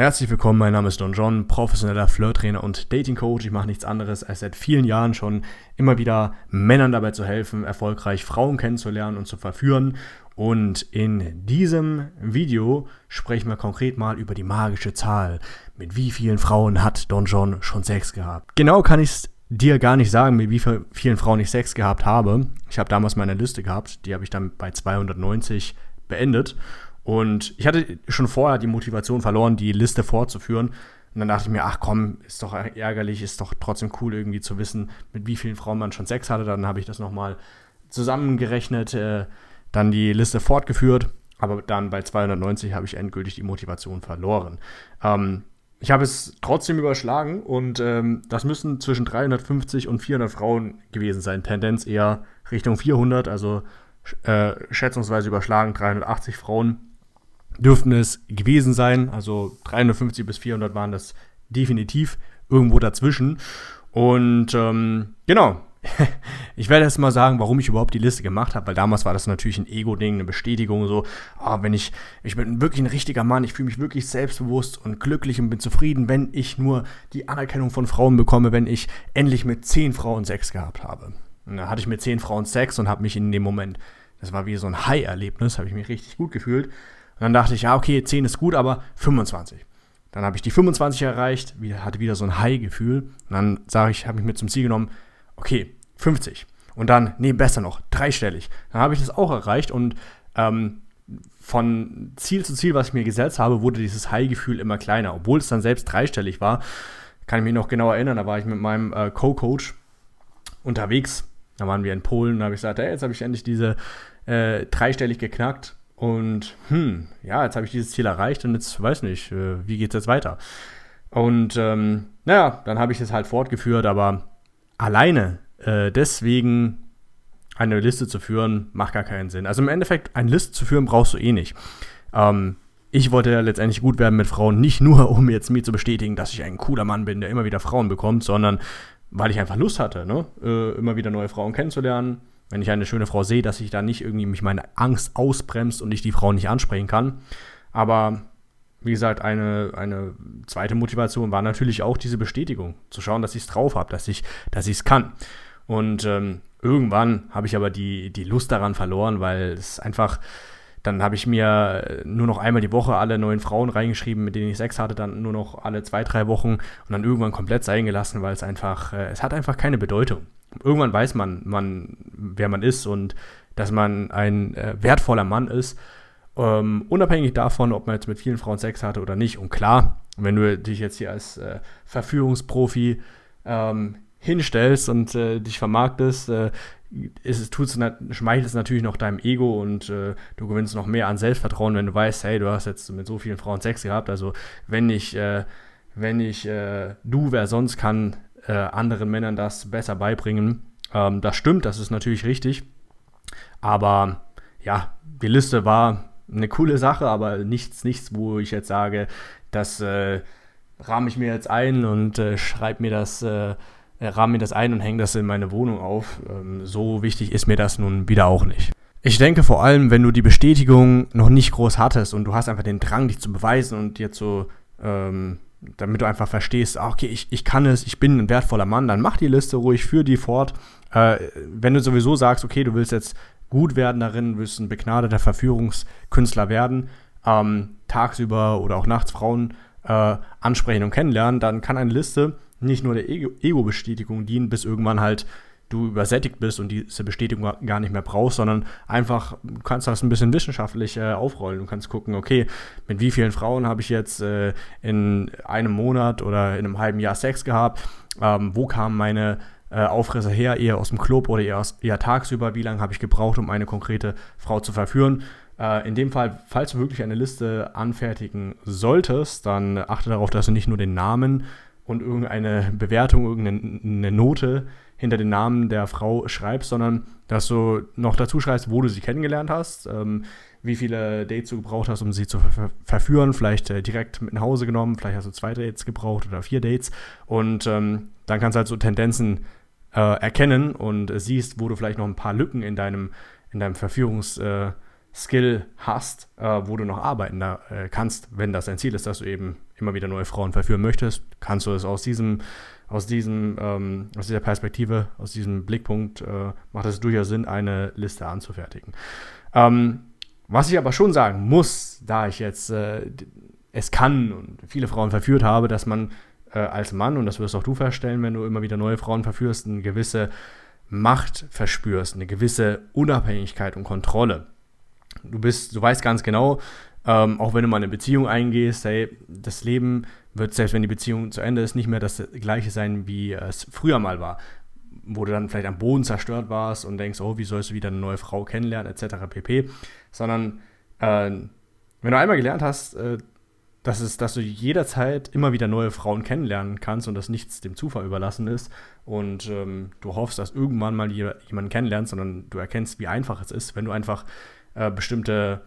Herzlich willkommen, mein Name ist Don John, professioneller Flirttrainer und Dating Coach. Ich mache nichts anderes, als seit vielen Jahren schon immer wieder Männern dabei zu helfen, erfolgreich Frauen kennenzulernen und zu verführen. Und in diesem Video sprechen wir konkret mal über die magische Zahl. Mit wie vielen Frauen hat Don John schon Sex gehabt? Genau kann ich es dir gar nicht sagen, mit wie vielen Frauen ich Sex gehabt habe. Ich habe damals meine Liste gehabt, die habe ich dann bei 290 beendet. Und ich hatte schon vorher die Motivation verloren, die Liste fortzuführen. Und dann dachte ich mir, ach komm, ist doch ärgerlich, ist doch trotzdem cool irgendwie zu wissen, mit wie vielen Frauen man schon Sex hatte. Dann habe ich das nochmal zusammengerechnet, äh, dann die Liste fortgeführt. Aber dann bei 290 habe ich endgültig die Motivation verloren. Ähm, ich habe es trotzdem überschlagen und ähm, das müssen zwischen 350 und 400 Frauen gewesen sein. Tendenz eher Richtung 400, also äh, schätzungsweise überschlagen 380 Frauen dürften es gewesen sein. Also 350 bis 400 waren das definitiv irgendwo dazwischen. Und ähm, genau, ich werde jetzt mal sagen, warum ich überhaupt die Liste gemacht habe, weil damals war das natürlich ein Ego-Ding, eine Bestätigung, so, oh, wenn ich, ich bin wirklich ein richtiger Mann, ich fühle mich wirklich selbstbewusst und glücklich und bin zufrieden, wenn ich nur die Anerkennung von Frauen bekomme, wenn ich endlich mit zehn Frauen Sex gehabt habe. Und dann hatte ich mit zehn Frauen Sex und habe mich in dem Moment, das war wie so ein High-Erlebnis, habe ich mich richtig gut gefühlt. Und dann dachte ich, ja, okay, 10 ist gut, aber 25. Dann habe ich die 25 erreicht, hatte wieder so ein High-Gefühl. Und dann sage ich, habe ich mir zum Ziel genommen, okay, 50. Und dann, nee, besser noch, dreistellig. Dann habe ich das auch erreicht und ähm, von Ziel zu Ziel, was ich mir gesetzt habe, wurde dieses High-Gefühl immer kleiner. Obwohl es dann selbst dreistellig war, kann ich mich noch genau erinnern, da war ich mit meinem äh, Co-Coach unterwegs. Da waren wir in Polen, da habe ich gesagt, hey, jetzt habe ich endlich diese äh, dreistellig geknackt. Und hm, ja, jetzt habe ich dieses Ziel erreicht und jetzt weiß nicht, äh, wie geht es jetzt weiter. Und ähm, naja, dann habe ich es halt fortgeführt, aber alleine äh, deswegen eine Liste zu führen, macht gar keinen Sinn. Also im Endeffekt, eine Liste zu führen brauchst du eh nicht. Ähm, ich wollte ja letztendlich gut werden mit Frauen, nicht nur, um jetzt mir zu bestätigen, dass ich ein cooler Mann bin, der immer wieder Frauen bekommt, sondern weil ich einfach Lust hatte, ne? Äh, immer wieder neue Frauen kennenzulernen, wenn ich eine schöne Frau sehe, dass ich da nicht irgendwie mich meine Angst ausbremst und ich die Frau nicht ansprechen kann. Aber wie gesagt, eine, eine zweite Motivation war natürlich auch diese Bestätigung, zu schauen, dass ich es drauf habe, dass ich es kann. Und ähm, irgendwann habe ich aber die, die Lust daran verloren, weil es einfach, dann habe ich mir nur noch einmal die Woche alle neuen Frauen reingeschrieben, mit denen ich Sex hatte, dann nur noch alle zwei, drei Wochen und dann irgendwann komplett sein gelassen, weil es einfach, äh, es hat einfach keine Bedeutung irgendwann weiß man, man, wer man ist und dass man ein äh, wertvoller Mann ist. Ähm, unabhängig davon, ob man jetzt mit vielen Frauen Sex hatte oder nicht. Und klar, wenn du dich jetzt hier als äh, Verführungsprofi ähm, hinstellst und äh, dich vermarktest, äh, ist tut's, schmeichelt es natürlich noch deinem Ego und äh, du gewinnst noch mehr an Selbstvertrauen, wenn du weißt, hey, du hast jetzt mit so vielen Frauen Sex gehabt. Also wenn ich, äh, wenn ich äh, du, wer sonst kann, äh, anderen Männern das besser beibringen. Ähm, das stimmt, das ist natürlich richtig. Aber ja, die Liste war eine coole Sache, aber nichts, nichts, wo ich jetzt sage, das äh, rahme ich mir jetzt ein und äh, schreibe mir das, äh, rahme mir das ein und hänge das in meine Wohnung auf. Ähm, so wichtig ist mir das nun wieder auch nicht. Ich denke vor allem, wenn du die Bestätigung noch nicht groß hattest und du hast einfach den Drang, dich zu beweisen und dir zu ähm, damit du einfach verstehst, ah, okay, ich, ich kann es, ich bin ein wertvoller Mann, dann mach die Liste ruhig, führ die fort. Äh, wenn du sowieso sagst, okay, du willst jetzt gut werden darin, willst ein begnadeter Verführungskünstler werden, ähm, tagsüber oder auch nachts Frauen äh, ansprechen und kennenlernen, dann kann eine Liste nicht nur der Ego-Bestätigung dienen, bis irgendwann halt du übersättigt bist und diese Bestätigung gar nicht mehr brauchst, sondern einfach, du kannst das ein bisschen wissenschaftlich äh, aufrollen. Du kannst gucken, okay, mit wie vielen Frauen habe ich jetzt äh, in einem Monat oder in einem halben Jahr Sex gehabt? Ähm, wo kamen meine äh, Aufrisse her, eher aus dem Club oder eher, aus, eher tagsüber? Wie lange habe ich gebraucht, um eine konkrete Frau zu verführen? Äh, in dem Fall, falls du wirklich eine Liste anfertigen solltest, dann achte darauf, dass du nicht nur den Namen und irgendeine Bewertung, irgendeine Note hinter den Namen der Frau schreibst, sondern dass du noch dazu schreibst, wo du sie kennengelernt hast, ähm, wie viele Dates du gebraucht hast, um sie zu ver verführen, vielleicht äh, direkt mit nach Hause genommen, vielleicht hast du zwei Dates gebraucht oder vier Dates und ähm, dann kannst du halt so Tendenzen äh, erkennen und äh, siehst, wo du vielleicht noch ein paar Lücken in deinem, in deinem Verführungsskill äh, hast, äh, wo du noch arbeiten da, äh, kannst, wenn das dein Ziel ist, dass du eben immer wieder neue Frauen verführen möchtest, kannst du es aus diesem, aus diesem, ähm, aus dieser Perspektive, aus diesem Blickpunkt, äh, macht es durchaus Sinn, eine Liste anzufertigen. Ähm, was ich aber schon sagen muss, da ich jetzt äh, es kann und viele Frauen verführt habe, dass man äh, als Mann, und das wirst auch du feststellen, wenn du immer wieder neue Frauen verführst, eine gewisse Macht verspürst, eine gewisse Unabhängigkeit und Kontrolle. Du bist, du weißt ganz genau, ähm, auch wenn du mal eine Beziehung eingehst, hey, das Leben wird, selbst wenn die Beziehung zu Ende ist, nicht mehr das gleiche sein, wie es früher mal war. Wo du dann vielleicht am Boden zerstört warst und denkst, oh, wie sollst du wieder eine neue Frau kennenlernen, etc. pp. Sondern äh, wenn du einmal gelernt hast, äh, dass, es, dass du jederzeit immer wieder neue Frauen kennenlernen kannst und dass nichts dem Zufall überlassen ist und ähm, du hoffst, dass irgendwann mal jemanden kennenlernst, sondern du erkennst, wie einfach es ist, wenn du einfach äh, bestimmte,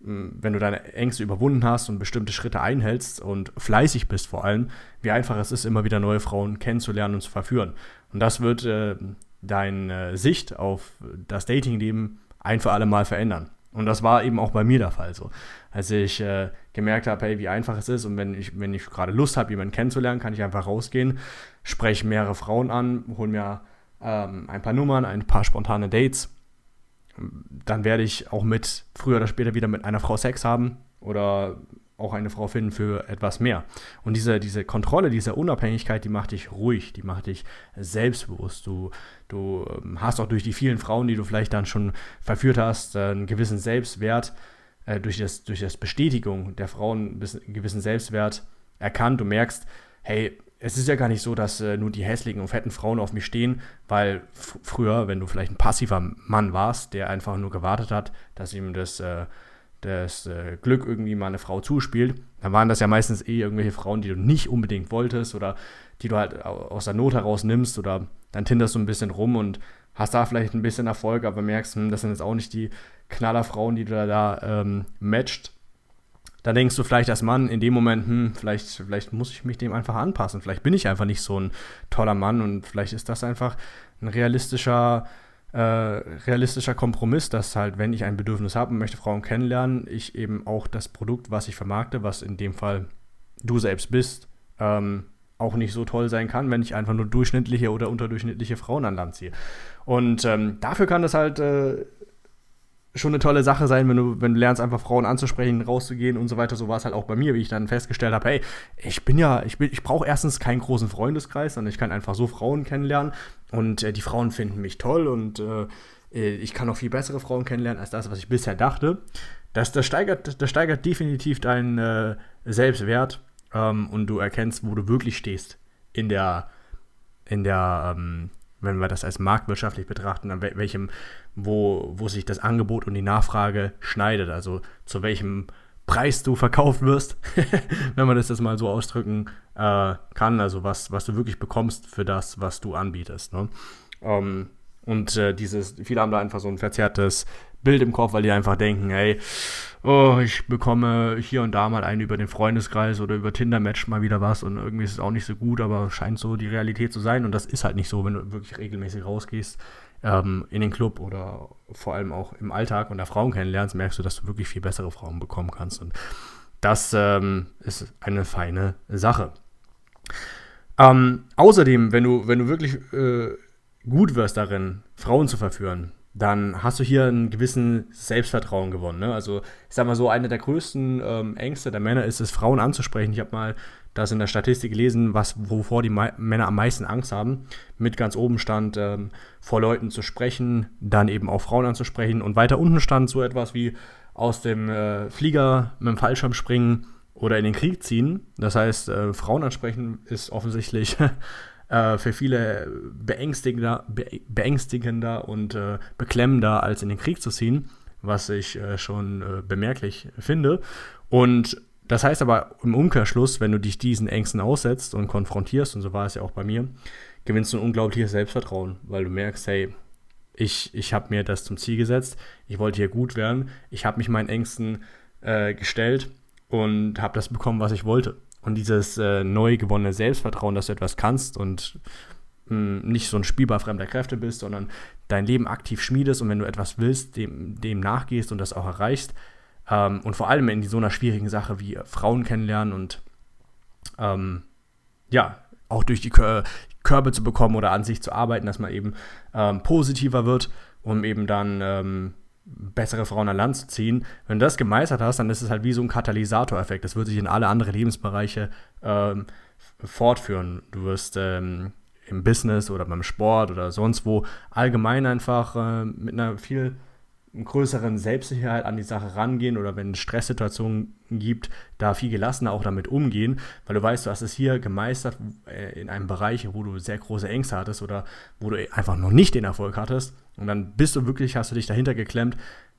wenn du deine Ängste überwunden hast und bestimmte Schritte einhältst und fleißig bist vor allem, wie einfach es ist, immer wieder neue Frauen kennenzulernen und zu verführen. Und das wird äh, deine Sicht auf das Datingleben ein für alle Mal verändern. Und das war eben auch bei mir der Fall so. Als ich äh, gemerkt habe, hey, wie einfach es ist und wenn ich, wenn ich gerade Lust habe, jemanden kennenzulernen, kann ich einfach rausgehen, spreche mehrere Frauen an, hole mir ähm, ein paar Nummern, ein paar spontane Dates. Dann werde ich auch mit, früher oder später wieder mit einer Frau Sex haben oder auch eine Frau finden für etwas mehr. Und diese, diese Kontrolle, diese Unabhängigkeit, die macht dich ruhig, die macht dich selbstbewusst. Du, du ähm, hast auch durch die vielen Frauen, die du vielleicht dann schon verführt hast, äh, einen gewissen Selbstwert, äh, durch, das, durch das Bestätigung der Frauen einen gewissen Selbstwert erkannt. Du merkst, hey, es ist ja gar nicht so, dass äh, nur die hässlichen und fetten Frauen auf mich stehen, weil früher, wenn du vielleicht ein passiver Mann warst, der einfach nur gewartet hat, dass ihm das äh, das äh, Glück irgendwie mal eine Frau zuspielt, dann waren das ja meistens eh irgendwelche Frauen, die du nicht unbedingt wolltest oder die du halt aus der Not heraus nimmst oder dann tinderst du ein bisschen rum und hast da vielleicht ein bisschen Erfolg, aber merkst, hm, das sind jetzt auch nicht die Knallerfrauen, die du da, da ähm, matcht. Da denkst du vielleicht als Mann in dem Moment, hm, vielleicht, vielleicht muss ich mich dem einfach anpassen. Vielleicht bin ich einfach nicht so ein toller Mann und vielleicht ist das einfach ein realistischer äh, realistischer Kompromiss, dass halt, wenn ich ein Bedürfnis habe und möchte Frauen kennenlernen, ich eben auch das Produkt, was ich vermarkte, was in dem Fall du selbst bist, ähm, auch nicht so toll sein kann, wenn ich einfach nur durchschnittliche oder unterdurchschnittliche Frauen an Land ziehe. Und ähm, dafür kann das halt äh, schon eine tolle Sache sein, wenn du, wenn du lernst, einfach Frauen anzusprechen, rauszugehen und so weiter. So war es halt auch bei mir, wie ich dann festgestellt habe, hey, ich bin ja, ich, ich brauche erstens keinen großen Freundeskreis, sondern ich kann einfach so Frauen kennenlernen und äh, die Frauen finden mich toll und äh, äh ich kann auch viel bessere Frauen kennenlernen als das, was ich bisher dachte. Das, das, steigert, das steigert definitiv deinen äh, Selbstwert ähm, und du erkennst, wo du wirklich stehst in der, in der, ähm, wenn wir das als marktwirtschaftlich betrachten, an welchem, wo, wo sich das Angebot und die Nachfrage schneidet, also zu welchem Preis du verkauft wirst, wenn man das jetzt mal so ausdrücken äh, kann, also was, was du wirklich bekommst für das, was du anbietest. Ne? Ähm, und äh, dieses, viele haben da einfach so ein verzerrtes Bild im Kopf, weil die einfach denken, hey, oh, ich bekomme hier und da mal einen über den Freundeskreis oder über Tinder-Match mal wieder was und irgendwie ist es auch nicht so gut, aber scheint so die Realität zu sein und das ist halt nicht so, wenn du wirklich regelmäßig rausgehst ähm, in den Club oder vor allem auch im Alltag und da Frauen kennenlernst, merkst du, dass du wirklich viel bessere Frauen bekommen kannst und das ähm, ist eine feine Sache. Ähm, außerdem, wenn du, wenn du wirklich äh, gut wirst darin, Frauen zu verführen, dann hast du hier einen gewissen Selbstvertrauen gewonnen. Ne? Also ich sag mal so, eine der größten ähm, Ängste der Männer ist es, Frauen anzusprechen. Ich habe mal das in der Statistik gelesen, was, wovor die Me Männer am meisten Angst haben. Mit ganz oben stand, ähm, vor Leuten zu sprechen, dann eben auch Frauen anzusprechen. Und weiter unten stand so etwas wie aus dem äh, Flieger mit dem Fallschirm springen oder in den Krieg ziehen. Das heißt, äh, Frauen ansprechen ist offensichtlich äh, für viele beängstigender, be beängstigender und äh, beklemmender, als in den Krieg zu ziehen, was ich äh, schon äh, bemerklich finde. Und das heißt aber im Umkehrschluss, wenn du dich diesen Ängsten aussetzt und konfrontierst, und so war es ja auch bei mir, gewinnst du ein unglaubliches Selbstvertrauen, weil du merkst, hey, ich, ich habe mir das zum Ziel gesetzt, ich wollte hier gut werden, ich habe mich meinen Ängsten äh, gestellt und habe das bekommen, was ich wollte. Und dieses äh, neu gewonnene Selbstvertrauen, dass du etwas kannst und mh, hm, nicht so ein Spielbar fremder Kräfte bist, sondern dein Leben aktiv schmiedest und wenn du etwas willst, dem, dem nachgehst und das auch erreichst. Ähm, und vor allem in so einer schwierigen Sache wie Frauen kennenlernen und ähm, ja, auch durch die Körbe zu bekommen oder an sich zu arbeiten, dass man eben ähm, positiver wird, um eben dann ähm, bessere Frauen an Land zu ziehen. Wenn du das gemeistert hast, dann ist es halt wie so ein Katalysatoreffekt. Das wird sich in alle anderen Lebensbereiche ähm, fortführen. Du wirst ähm, im Business oder beim Sport oder sonst wo allgemein einfach äh, mit einer viel größeren Selbstsicherheit an die Sache rangehen oder wenn es Stresssituationen gibt, da viel gelassener auch damit umgehen, weil du weißt, du hast es hier gemeistert äh, in einem Bereich, wo du sehr große Ängste hattest oder wo du einfach noch nicht den Erfolg hattest. Und dann bist du wirklich, hast du dich dahinter geklemmt,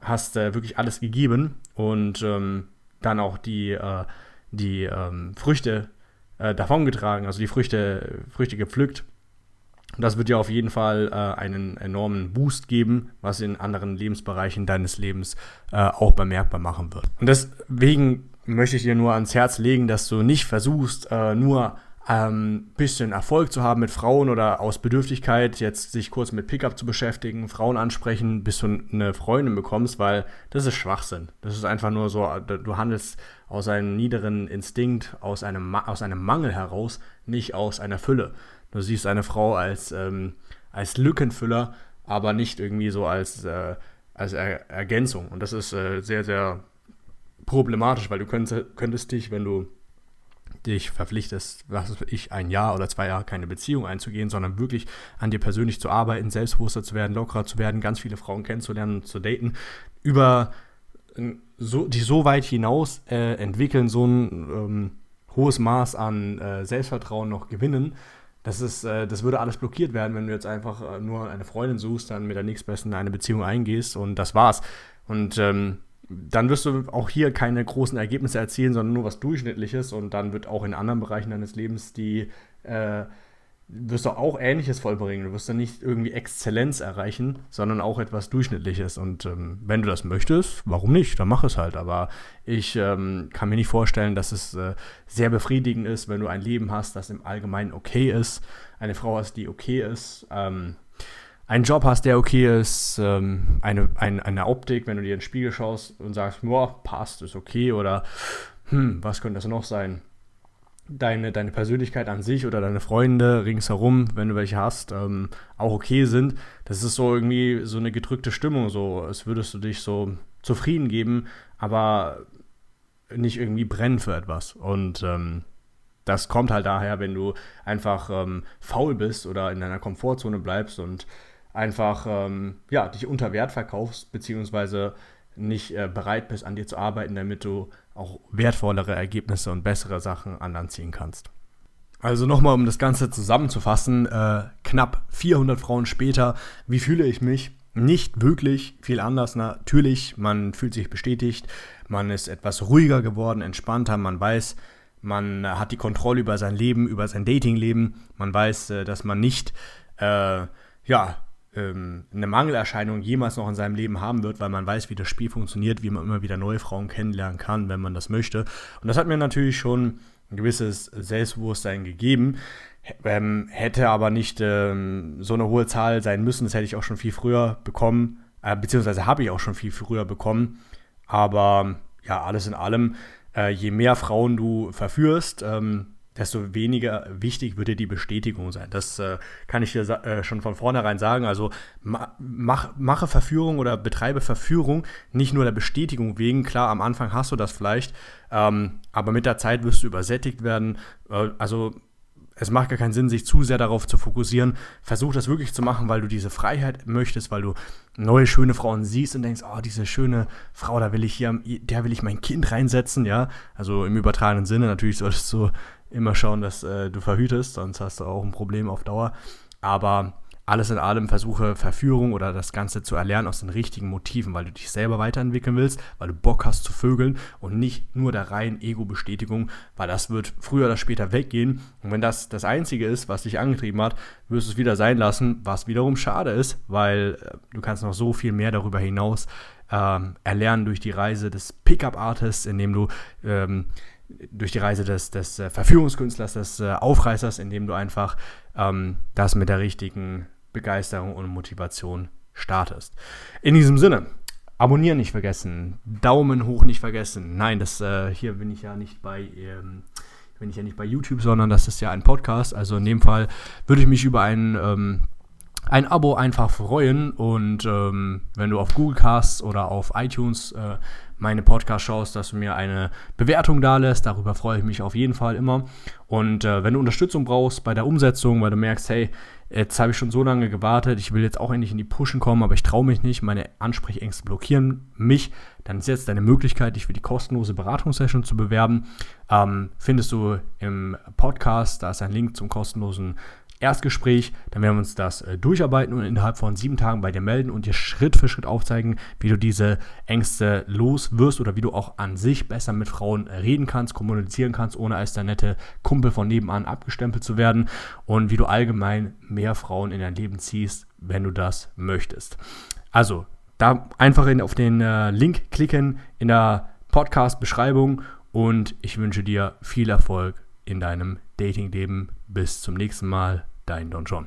hast äh, wirklich alles gegeben und ähm, dann auch die, äh, die ähm, Früchte äh, davongetragen, also die Früchte, Früchte gepflückt das wird dir auf jeden Fall äh, einen enormen Boost geben, was in anderen Lebensbereichen deines Lebens äh, auch bemerkbar machen wird. Und deswegen möchte ich dir nur ans Herz legen, dass du nicht versuchst, äh, nur ein ähm, bisschen Erfolg zu haben mit Frauen oder aus Bedürftigkeit jetzt sich kurz mit Pickup zu beschäftigen, Frauen ansprechen, bis du eine Freundin bekommst, weil das ist Schwachsinn. Das ist einfach nur so, du handelst aus einem niederen Instinkt, aus einem, aus einem Mangel heraus, nicht aus einer Fülle. Du siehst eine Frau als, ähm, als Lückenfüller, aber nicht irgendwie so als, äh, als er Ergänzung. Und das ist äh, sehr, sehr problematisch, weil du könntest, könntest dich, wenn du dich verpflichtest, was ich, ein Jahr oder zwei Jahre keine Beziehung einzugehen, sondern wirklich an dir persönlich zu arbeiten, selbstbewusster zu werden, lockerer zu werden, ganz viele Frauen kennenzulernen und zu daten, über äh, so, die so weit hinaus äh, entwickeln, so ein ähm, hohes Maß an äh, Selbstvertrauen noch gewinnen, das, ist, äh, das würde alles blockiert werden, wenn du jetzt einfach äh, nur eine Freundin suchst, dann mit der nächstbesten eine Beziehung eingehst und das war's. Und ähm, dann wirst du auch hier keine großen Ergebnisse erzielen, sondern nur was Durchschnittliches und dann wird auch in anderen Bereichen deines Lebens die äh, wirst du auch Ähnliches vollbringen. Du wirst dann nicht irgendwie Exzellenz erreichen, sondern auch etwas Durchschnittliches. Und ähm, wenn du das möchtest, warum nicht? Dann mach es halt. Aber ich ähm, kann mir nicht vorstellen, dass es äh, sehr befriedigend ist, wenn du ein Leben hast, das im Allgemeinen okay ist, eine Frau hast, die okay ist, ähm, einen Job hast, der okay ist, ähm, eine, ein, eine Optik, wenn du dir in den Spiegel schaust und sagst, boah, passt, ist okay oder hm, was könnte das noch sein? Deine, deine Persönlichkeit an sich oder deine Freunde ringsherum, wenn du welche hast, ähm, auch okay sind. Das ist so irgendwie so eine gedrückte Stimmung, so als würdest du dich so zufrieden geben, aber nicht irgendwie brennen für etwas. Und ähm, das kommt halt daher, wenn du einfach ähm, faul bist oder in deiner Komfortzone bleibst und einfach ähm, ja, dich unter Wert verkaufst, beziehungsweise nicht äh, bereit bist, an dir zu arbeiten, damit du auch wertvollere Ergebnisse und bessere Sachen an ziehen kannst. Also nochmal, um das Ganze zusammenzufassen, äh, knapp 400 Frauen später, wie fühle ich mich? Nicht wirklich viel anders. Natürlich, man fühlt sich bestätigt, man ist etwas ruhiger geworden, entspannter, man weiß, man hat die Kontrolle über sein Leben, über sein Datingleben, man weiß, äh, dass man nicht, äh, ja, ähm, eine Mangelerscheinung jemals noch in seinem Leben haben wird, weil man weiß, wie das Spiel funktioniert, wie man immer wieder neue Frauen kennenlernen kann, wenn man das möchte. Und das hat mir natürlich schon ein gewisses Selbstbewusstsein gegeben. Ähm, hätte aber nicht ähm, so eine hohe Zahl sein müssen. Das hätte ich auch schon viel früher bekommen, äh, beziehungsweise habe ich auch schon viel früher bekommen. Aber ja, alles in allem, äh, je mehr Frauen du verführst, ähm, desto weniger wichtig wird dir die Bestätigung sein. Das äh, kann ich dir äh, schon von vornherein sagen. Also ma mach, mache Verführung oder betreibe Verführung nicht nur der Bestätigung wegen. Klar, am Anfang hast du das vielleicht, ähm, aber mit der Zeit wirst du übersättigt werden. Äh, also es macht gar keinen Sinn, sich zu sehr darauf zu fokussieren. Versuch das wirklich zu machen, weil du diese Freiheit möchtest, weil du neue schöne Frauen siehst und denkst, oh, diese schöne Frau, da will ich hier, der will ich mein Kind reinsetzen, ja. Also im übertragenen Sinne, natürlich solltest du immer schauen, dass äh, du verhütest, sonst hast du auch ein Problem auf Dauer. Aber alles in allem versuche Verführung oder das Ganze zu erlernen aus den richtigen Motiven, weil du dich selber weiterentwickeln willst, weil du Bock hast zu vögeln und nicht nur der reinen Ego-Bestätigung, weil das wird früher oder später weggehen. Und wenn das das Einzige ist, was dich angetrieben hat, wirst du es wieder sein lassen, was wiederum schade ist, weil äh, du kannst noch so viel mehr darüber hinaus ähm, erlernen durch die Reise des Pickup-Artists, indem du ähm, durch die Reise des, des äh, Verführungskünstlers, des äh, Aufreißers, indem du einfach ähm, das mit der richtigen Begeisterung und Motivation startest. In diesem Sinne, abonnieren nicht vergessen, Daumen hoch nicht vergessen. Nein, das äh, hier bin ich ja nicht bei, ähm, bin ich ja nicht bei YouTube, sondern das ist ja ein Podcast. Also in dem Fall würde ich mich über ein, ähm, ein Abo einfach freuen. Und ähm, wenn du auf Google Casts oder auf iTunes äh, meine Podcast schaust, dass du mir eine Bewertung da lässt. Darüber freue ich mich auf jeden Fall immer. Und äh, wenn du Unterstützung brauchst bei der Umsetzung, weil du merkst, hey, jetzt habe ich schon so lange gewartet, ich will jetzt auch endlich in die Pushen kommen, aber ich traue mich nicht, meine Ansprechängste blockieren mich, dann ist jetzt deine Möglichkeit, dich für die kostenlose Beratungssession zu bewerben. Ähm, findest du im Podcast, da ist ein Link zum kostenlosen Erstgespräch. Dann werden wir uns das äh, durcharbeiten und innerhalb von sieben Tagen bei dir melden und dir Schritt für Schritt aufzeigen, wie du diese Ängste los wirst oder wie du auch an sich besser mit Frauen reden kannst, kommunizieren kannst, ohne als der nette Kumpel von nebenan abgestempelt zu werden und wie du allgemein mehr Frauen in dein Leben ziehst, wenn du das möchtest. Also, da einfach in, auf den äh, Link klicken in der Podcast-Beschreibung und ich wünsche dir viel Erfolg in deinem Dating-Leben. Bis zum nächsten Mal dein Don John.